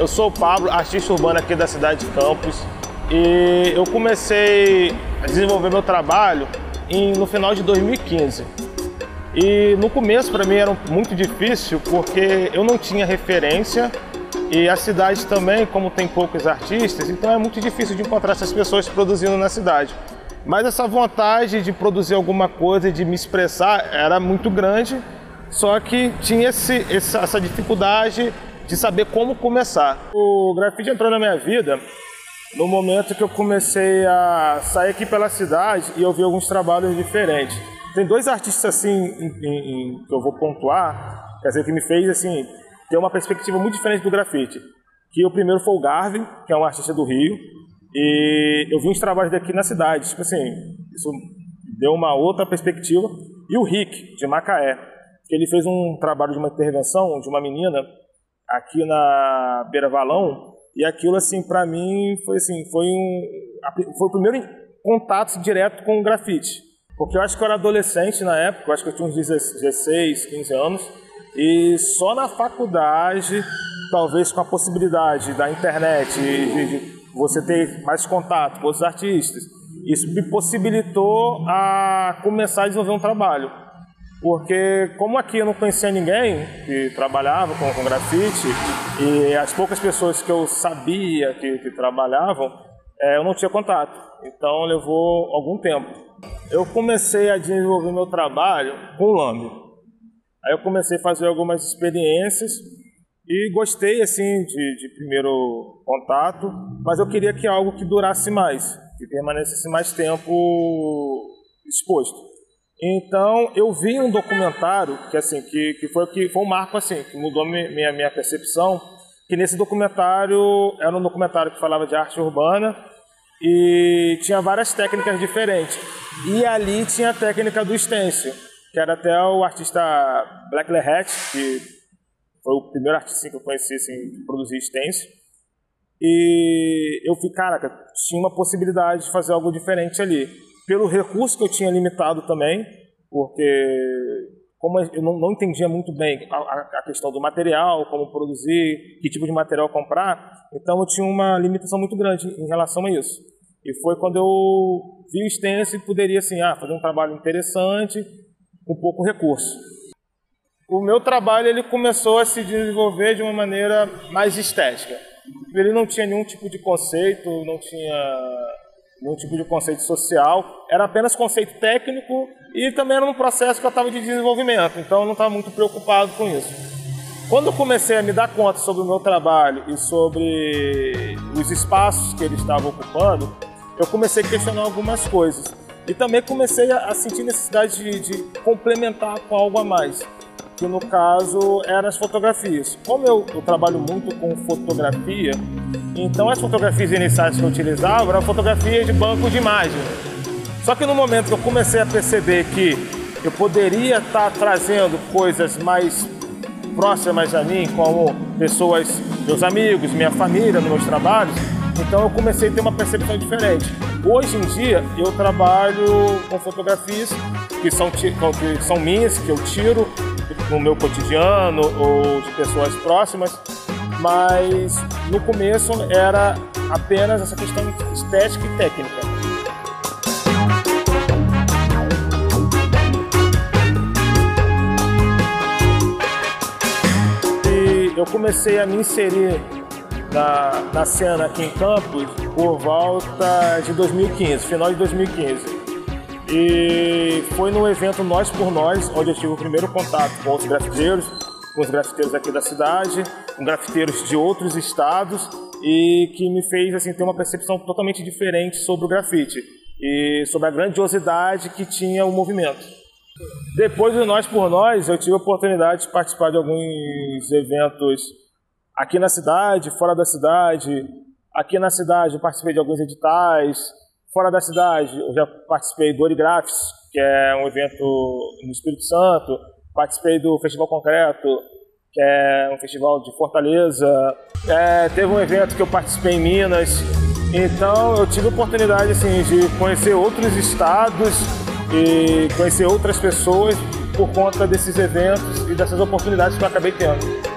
eu sou o Pablo, artista urbano aqui da cidade de Campos. E eu comecei a desenvolver meu trabalho em, no final de 2015. E no começo para mim era muito difícil porque eu não tinha referência e a cidade também, como tem poucos artistas, então é muito difícil de encontrar essas pessoas produzindo na cidade. Mas essa vontade de produzir alguma coisa, de me expressar, era muito grande, só que tinha esse, essa dificuldade de saber como começar. O grafite entrou na minha vida no momento que eu comecei a sair aqui pela cidade e eu vi alguns trabalhos diferentes. Tem dois artistas assim em, em, em, que eu vou pontuar, quer dizer, que me fez assim ter uma perspectiva muito diferente do grafite. Que o primeiro foi o Garvin, que é um artista do Rio, e eu vi uns trabalhos daqui na cidade, tipo assim, isso deu uma outra perspectiva. E o Rick, de Macaé, que ele fez um trabalho de uma intervenção de uma menina aqui na Beira Valão, e aquilo assim para mim foi assim, foi um foi o primeiro contato direto com o grafite. Porque eu acho que eu era adolescente na época, eu acho que eu tinha uns 16, 15 anos, e só na faculdade, talvez com a possibilidade da internet, de, de você ter mais contato com os artistas, isso me possibilitou a começar a desenvolver um trabalho. Porque como aqui eu não conhecia ninguém que trabalhava com, com grafite, e as poucas pessoas que eu sabia que, que trabalhavam, é, eu não tinha contato. Então levou algum tempo. Eu comecei a desenvolver meu trabalho com lame. Aí eu comecei a fazer algumas experiências e gostei assim de, de primeiro contato, mas eu queria que algo que durasse mais, que permanecesse mais tempo exposto. Então eu vi um documentário que assim que, que foi que foi um marco assim que mudou minha minha percepção, que nesse documentário era um documentário que falava de arte urbana e tinha várias técnicas diferentes. E ali tinha a técnica do stencil que era até o artista Black Lehat, que foi o primeiro artista que eu conheci assim, que produzia stencil. E eu fui, caraca, tinha uma possibilidade de fazer algo diferente ali. Pelo recurso que eu tinha limitado também, porque como eu não, não entendia muito bem a, a, questão do material, como produzir, que tipo de material comprar, então eu tinha uma limitação muito grande em relação a isso. E foi quando eu vi o stencil e poderia assim, ah, fazer um trabalho interessante, com pouco recurso. O meu trabalho ele começou a se desenvolver de uma maneira mais estética. Ele não tinha nenhum tipo de conceito, não tinha nenhum tipo de conceito social, era apenas conceito técnico e também era um processo que eu estava de desenvolvimento, então eu não estava muito preocupado com isso. Quando eu comecei a me dar conta sobre o meu trabalho e sobre os espaços que ele estava ocupando, eu comecei a questionar algumas coisas. E também comecei a, sentir necessidade de, de, complementar com algo a mais, que no caso eram as fotografias. Como eu, eu, trabalho muito com fotografia, então as fotografias iniciais que eu utilizava eram fotografias de banco de imagem. Só que no momento que eu comecei a perceber que eu poderia estar trazendo coisas mais próximas a mim, como pessoas, meus amigos, minha família, meus trabalhos, então eu comecei a ter uma percepção diferente. Hoje em dia eu trabalho com fotografias que são, que são minhas, que eu tiro no meu cotidiano ou de pessoas próximas, mas no começo era apenas essa questão estética e técnica. E eu comecei a me inserir na, na cena aqui em Campos por volta de 2015, final de 2015. E foi no evento Nós por Nós, onde eu tive o primeiro contato com os grafiteiros, com os grafiteiros aqui da cidade, com grafiteiros de outros estados e que me fez assim ter uma percepção totalmente diferente sobre o grafite e sobre a grandiosidade que tinha o movimento. Depois do Nós por Nós, eu tive a oportunidade de participar de alguns eventos aqui na cidade, fora da cidade. Aqui na cidade eu participei de alguns editais. Fora da cidade eu já participei do Origrafs, que é um evento no Espírito Santo. Participei do Festival Concreto, que é um festival de Fortaleza. É, teve um evento que eu participei em Minas. Então eu tive a oportunidade assim, de conhecer outros estados e conhecer outras pessoas por conta desses eventos e dessas oportunidades que eu acabei tendo.